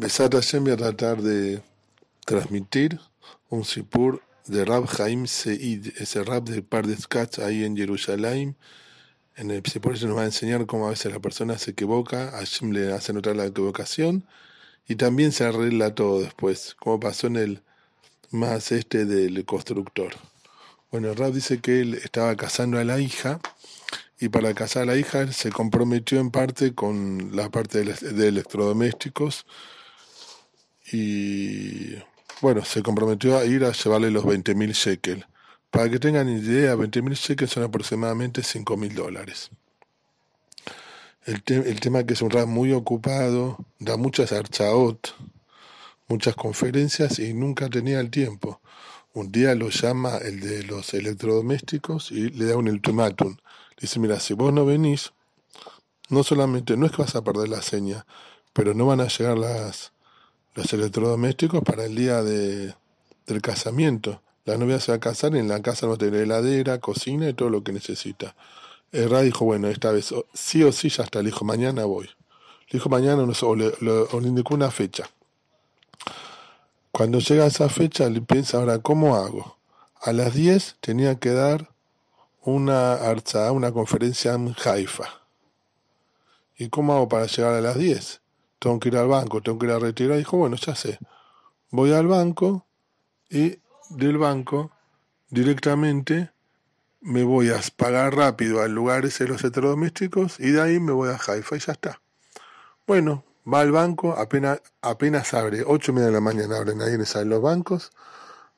Besat Hashem voy a tratar de transmitir un sipur de Rab Haim Seid, ese rab de Par de ahí en Jerusalén. En el sipur se nos va a enseñar cómo a veces la persona se equivoca, Hashem le hace notar la equivocación y también se arregla todo después, como pasó en el más este del constructor. Bueno, rab dice que él estaba casando a la hija y para casar a la hija él se comprometió en parte con la parte de electrodomésticos y bueno, se comprometió a ir a llevarle los 20.000 shekel. Para que tengan idea, 20.000 shekels son aproximadamente 5.000 dólares. El, el, tema que es un rap muy ocupado, da muchas archaot, muchas conferencias y nunca tenía el tiempo. Un día lo llama el de los electrodomésticos y le da un ultimátum. Dice, mira, si vos no venís, no solamente, no es que vas a perder la seña, pero no van a llegar las, los electrodomésticos para el día de, del casamiento. La novia se va a casar y en la casa no tener heladera, cocina y todo lo que necesita. El dijo, bueno, esta vez sí o sí ya está. Le dijo, mañana voy. Le dijo, mañana no, o, le, o le indicó una fecha. Cuando llega esa fecha, le piensa, ahora, ¿cómo hago? A las 10 tenía que dar una arza, una conferencia en Haifa. ¿Y cómo hago para llegar a las 10? Tengo que ir al banco, tengo que ir a retirar. Dijo, bueno, ya sé. Voy al banco y del banco directamente me voy a pagar rápido al lugar ese de los electrodomésticos y de ahí me voy a Haifa y ya está. Bueno, va al banco, apenas, apenas abre, ocho y media de la mañana abren ahí en los bancos,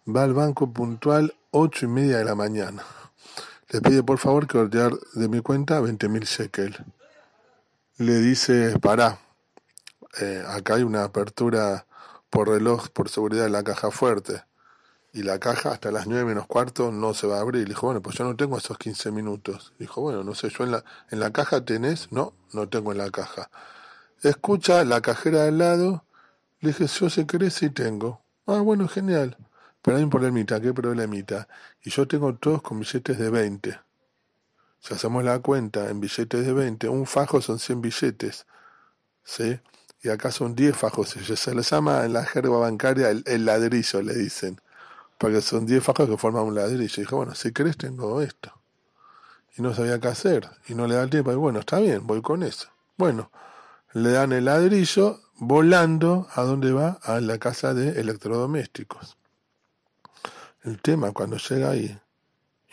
va al banco puntual ocho y media de la mañana le pide por favor que ordear de mi cuenta 20.000 shekel. Le dice, para, eh, acá hay una apertura por reloj, por seguridad de la caja fuerte. Y la caja hasta las 9 menos cuarto no se va a abrir. Le dijo, bueno, pues yo no tengo esos 15 minutos. Dijo, bueno, no sé, yo en la, en la caja tenés, no, no tengo en la caja. Escucha la cajera al lado. Le dije, yo sé que sí tengo. Ah, bueno, genial. Pero hay un problemita, ¿qué problemita? Y yo tengo todos con billetes de 20. Si hacemos la cuenta en billetes de 20, un fajo son 100 billetes. ¿Sí? Y acá son 10 fajos. Se les llama en la jerga bancaria el, ladrillo, le dicen. Porque son 10 fajos que forman un ladrillo. Y dijo, bueno, si querés tengo esto. Y no sabía qué hacer. Y no le da el tiempo. Y bueno, está bien, voy con eso. Bueno, le dan el ladrillo volando a dónde va? A la casa de electrodomésticos. El tema cuando llega ahí,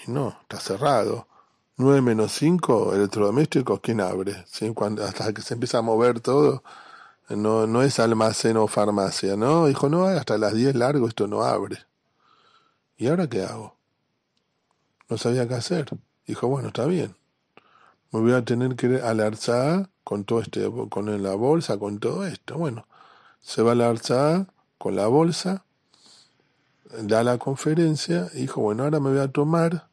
y no, está cerrado. 9 menos 5, electrodomésticos, ¿quién abre? Hasta que se empieza a mover todo, no, no es almacén o farmacia, ¿no? Dijo, no, hasta las 10 largo esto no abre. ¿Y ahora qué hago? No sabía qué hacer. Dijo, bueno, está bien. Me voy a tener que ir a la con todo este, con la bolsa, con todo esto. Bueno, se va a la Arzá con la bolsa da la conferencia dijo, bueno, ahora me voy a tomar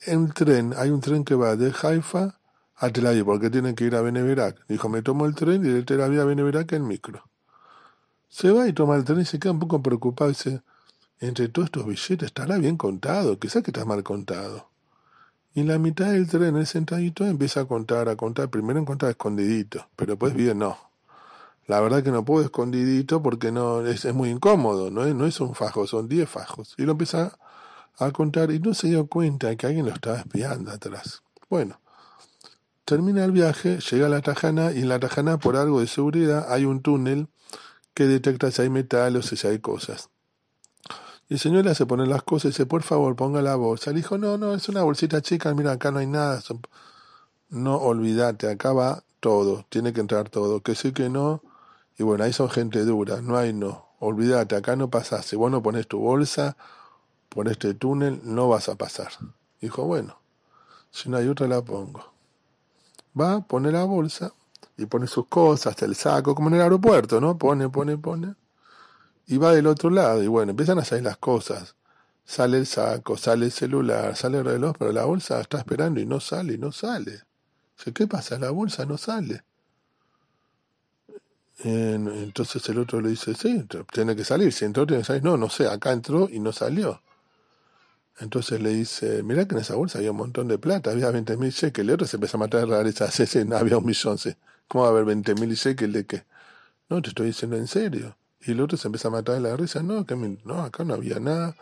el tren. Hay un tren que va de Haifa a Tel Aviv, porque tienen que ir a Beneverac. Dijo, me tomo el tren y de Tel Aviv a Beneverac en micro. Se va y toma el tren y se queda un poco preocupado. Dice, entre todos estos billetes estará bien contado, quizás que está mal contado. Y en la mitad del tren, el sentadito, empieza a contar, a contar. Primero en contar escondidito, pero después bien no la verdad que no puedo escondidito porque no es, muy incómodo, ¿no es, no es un fajo, son 10 fajos. Y lo empieza a contar y no se dio cuenta que alguien lo estaba espiando atrás. Bueno, termina el viaje, llega a la Tajana y en la Tajana por algo de seguridad hay un túnel que detecta si hay metal o si hay cosas. Y el señor le hace poner las cosas y dice, por favor, ponga la bolsa. Le dijo, no, no, es una bolsita chica, mira, acá no hay nada. No olvídate, acá va todo, tiene que entrar todo. Que sí que no, y bueno, ahí son gente dura, no hay no. Olvídate, acá no pasas. Si vos no pones tu bolsa por este túnel, no vas a pasar. Dijo, bueno, si no hay otra la pongo. Va, pone la bolsa y pone sus cosas, el saco, como en el aeropuerto, ¿no? Pone, pone, pone. Y va del otro lado y bueno, empiezan a salir las cosas. Sale el saco, sale el celular, sale el reloj, pero la bolsa está esperando y no sale, y no sale. Dice, ¿qué pasa? La bolsa no sale. Entonces el otro le dice, sí, tiene que salir. Si entró, tiene que salir. No, no sé, acá entró y no salió. Entonces le dice, mira que en esa bolsa había un montón de plata, había 20 mil shekels. El otro se empezó a matar de rareza, sí, no había un millón. ¿Cómo va a haber 20 mil shekels de qué? No, te estoy diciendo en serio. Y el otro se empieza a matar de la risa. No, que no, acá no había nada.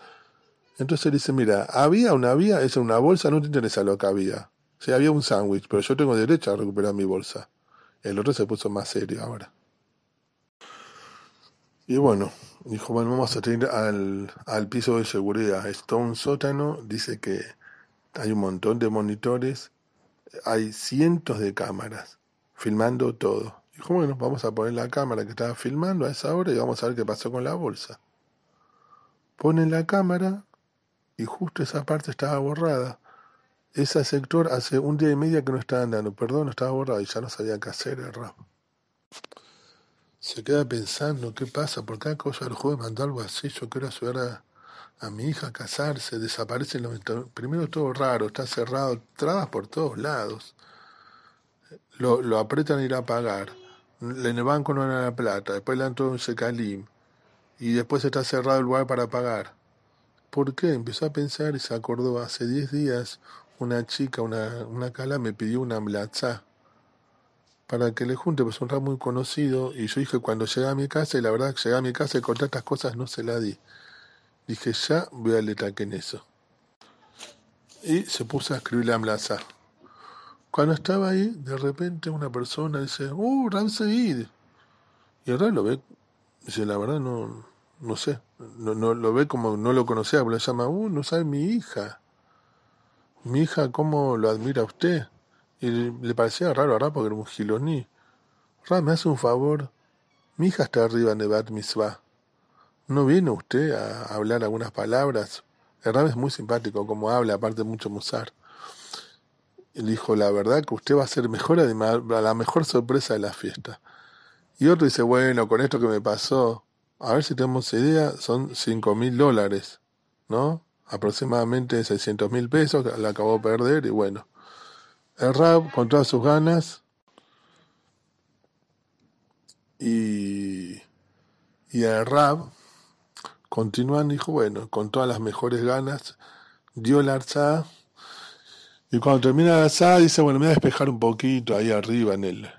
Entonces él dice, mira, había una había, es una bolsa, no te interesa lo que había. Sí, había un sándwich, pero yo tengo derecho a recuperar mi bolsa. El otro se puso más serio ahora. Y bueno, dijo, bueno, vamos a ir al, al piso de seguridad. Esto un sótano, dice que hay un montón de monitores, hay cientos de cámaras filmando todo. Dijo, bueno, vamos a poner la cámara que estaba filmando a esa hora y vamos a ver qué pasó con la bolsa. Ponen la cámara y justo esa parte estaba borrada. Ese sector hace un día y medio que no estaba andando, perdón, estaba borrado y ya no sabía qué hacer el rap se queda pensando qué pasa, por cada cosa el juez mandó algo así, yo quiero ayudar a, mi hija a casarse, desaparece los primero todo raro, está cerrado, trabas por todos lados. Lo, lo apretan a ir a pagar, en el banco no dan la plata, después le dan todo un secalim, y después está cerrado el lugar para pagar. ¿Por qué? Empezó a pensar y se acordó, hace 10 días una chica, una, una cala me pidió una mlatzá para que le junte, pues un rap muy conocido, y yo dije cuando llegué a mi casa, y la verdad que llegué a mi casa y con tantas cosas no se la di. Dije, ya voy a que en eso. Y se puso a escribir la amlaza. Cuando estaba ahí, de repente una persona dice, ¡Uh, Ram Y Ram lo ve, dice, la verdad no, no sé, no, no lo ve como no lo conocía, pero le llama, ¡Uh, no sabe mi hija! Mi hija, ¿cómo lo admira usted? Y le parecía raro ahora porque era un giloní. Ra, me hace un favor. Mi hija está arriba en el Bat. ¿No viene usted a hablar algunas palabras? El Ram es muy simpático como habla, aparte mucho musar. Y le dijo, la verdad que usted va a ser mejor, la mejor sorpresa de la fiesta. Y otro dice, bueno, con esto que me pasó, a ver si tenemos idea, son cinco mil dólares, ¿no? Aproximadamente 600 mil pesos, la acabó de perder y bueno. El Rab, con todas sus ganas, y, y el Rab, continuando, dijo, bueno, con todas las mejores ganas, dio la arzá, y cuando termina la arzá, dice, bueno, me voy a despejar un poquito ahí arriba en el,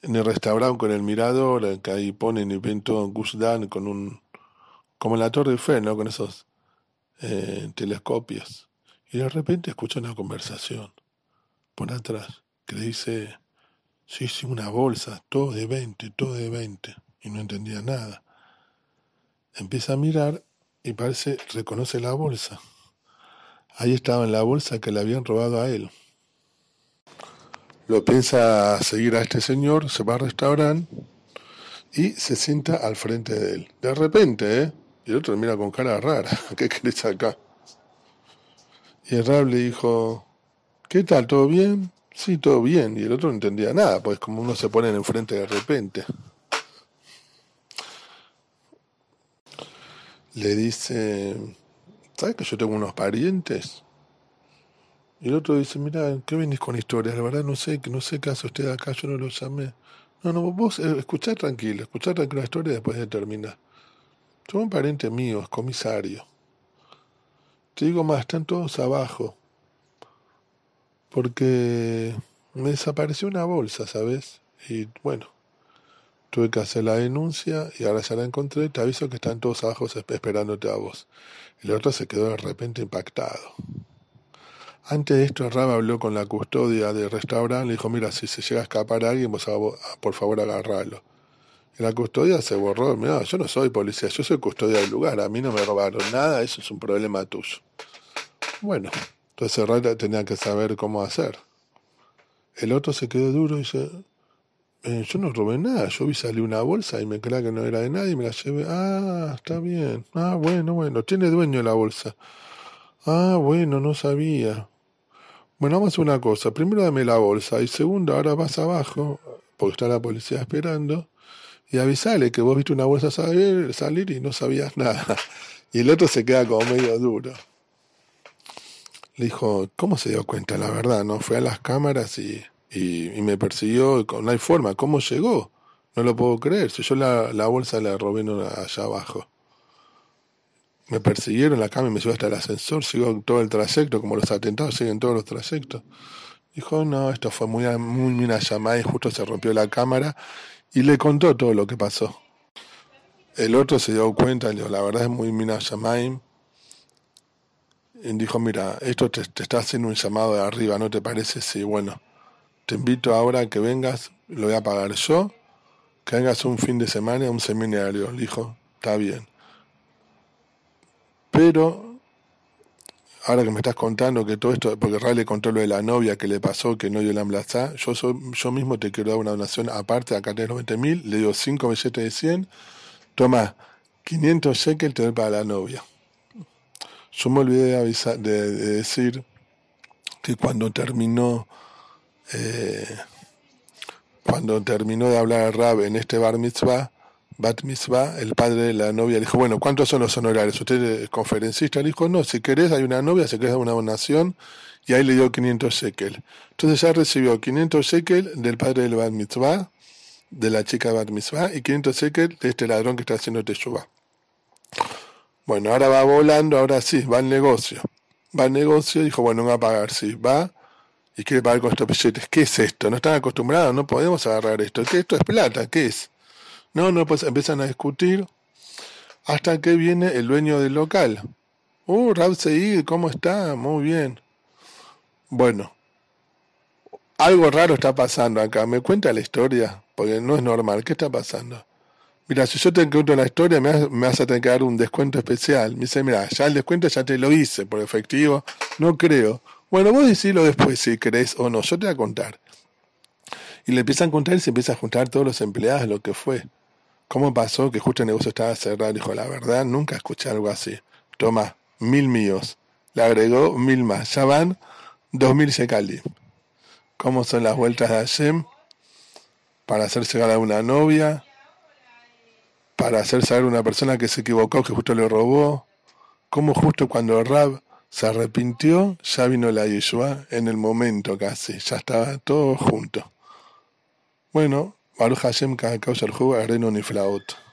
en el restaurante con el mirador, que ahí ponen y ven todo en con un, como en la Torre Eiffel, ¿no? Con esos eh, telescopios. Y de repente escucha una conversación por atrás, que le dice, sí, sí, una bolsa, todo de 20, todo de 20, y no entendía nada. Empieza a mirar y parece, reconoce la bolsa. Ahí estaba en la bolsa que le habían robado a él. Lo piensa seguir a este señor, se va al restaurante y se sienta al frente de él. De repente, ¿eh? Y el otro mira con cara rara, ¿qué querés acá? Y el rab le dijo, ¿Qué tal? ¿Todo bien? Sí, todo bien. Y el otro no entendía nada, pues como uno se pone enfrente de repente. Le dice, ¿sabes que yo tengo unos parientes? Y el otro dice, mira, ¿qué venís con historias? La verdad no sé, no sé qué hace usted acá, yo no lo llamé. No, no, vos eh, escuchá tranquilo, escuchá tranquilo la historia y después de terminar. Soy un pariente mío, es comisario. Te digo más, están todos abajo porque me desapareció una bolsa, ¿sabes? Y bueno, tuve que hacer la denuncia y ahora ya la encontré. Te aviso que están todos abajo esperándote a vos. El otro se quedó de repente impactado. Antes de esto, Rab habló con la custodia del restaurante. Le dijo: Mira, si se llega a escapar a alguien, vos por favor agarralo. Y la custodia se borró. Mira, yo no soy policía, yo soy custodia del lugar. A mí no me robaron nada, eso es un problema tuyo. Bueno, entonces Herrera tenía que saber cómo hacer. El otro se quedó duro y dice, eh, yo no robé nada, yo vi salir una bolsa y me creía que no era de nadie y me la llevé. Ah, está bien. Ah, bueno, bueno, tiene dueño la bolsa. Ah, bueno, no sabía. Bueno, vamos a hacer una cosa. Primero dame la bolsa y segundo, ahora vas abajo, porque está la policía esperando, y avisale que vos viste una bolsa salir, salir y no sabías nada. Y el otro se queda como medio duro. Le dijo, ¿cómo se dio cuenta? La verdad, ¿no? Fue a las cámaras y, y, me persiguió, no hay forma, ¿cómo llegó? No lo puedo creer, si yo la, la bolsa la robé allá abajo. Me persiguieron la cámara y me subió hasta el ascensor, siguió todo el trayecto, como los atentados siguen todos los trayectos. Dijo, no, esto fue muy, muy una llamada justo se rompió la cámara y le contó todo lo que pasó. El otro se dio cuenta, le dijo, la verdad es muy mina Shamaim. Dijo, mira, esto te, está haciendo un llamado de arriba, ¿no te parece? Sí, bueno, te invito ahora a que vengas, lo voy a pagar yo, que vengas un fin de semana a un seminario. Dijo, está bien. Pero ahora que me estás contando que todo esto, porque Ray le contó lo de la novia que le pasó, que no dio la emblazá, yo, yo mismo te quiero dar una donación aparte, acá tenés 90 mil, le dio 5 billetes de 100, toma 500 shekels, te doy para la novia. Yo me olvidé de, avisar, de, decir que cuando terminó, eh, cuando terminó de hablar a Rab en este bar mitzvah, Bat Mitzvah, el padre de la novia le dijo, bueno, ¿cuántos son los honorarios? ¿Usted es conferencista? Le dijo, no, si querés hay una novia, si querés una donación, y ahí le dio 500 shekel. Entonces ya recibió 500 shekel del padre del Bat Mitzvah, de la chica Bat Mitzvah, y 500 shekel de este ladrón que está haciendo Teshuvah. Bueno, ahora va volando, ahora sí, va al negocio. Va al negocio, dijo, bueno, va a pagar, sí, va y quiere pagar con estos billetes. ¿Qué es esto? No están acostumbrados, no podemos agarrar esto. ¿Qué esto es plata? ¿Qué es? No, no, pues empiezan a discutir hasta que viene el dueño del local. Uh, Rab ¿cómo está? Muy bien. Bueno, algo raro está pasando acá. ¿Me cuenta la historia? Porque no es normal. ¿Qué está pasando? Mira, si yo te cuento la historia, me, vas a tener que dar un descuento especial. Me dice, mira, ya el descuento ya te lo hice por efectivo. No creo. Bueno, vos decilo después si querés o no. Yo te voy a contar. Y le empiezan a contar y se empieza a juntar todos los empleados, lo que fue. ¿Cómo pasó que justo el negocio estaba cerrado? Dijo, la verdad, nunca escuché algo así. Toma, mil míos. Le agregó mil más. Ya van dos mil shekalim. ¿Cómo son las vueltas de Hashem? Para hacer llegar a una novia para hacer saber a una persona que se equivocó, que justo le robó, como justo cuando Rab se arrepintió, ya vino la Yeshua en el momento casi, ya estaba todo junto. Bueno, Baruch Hashem, cada causa el juego, Areno ni flauta.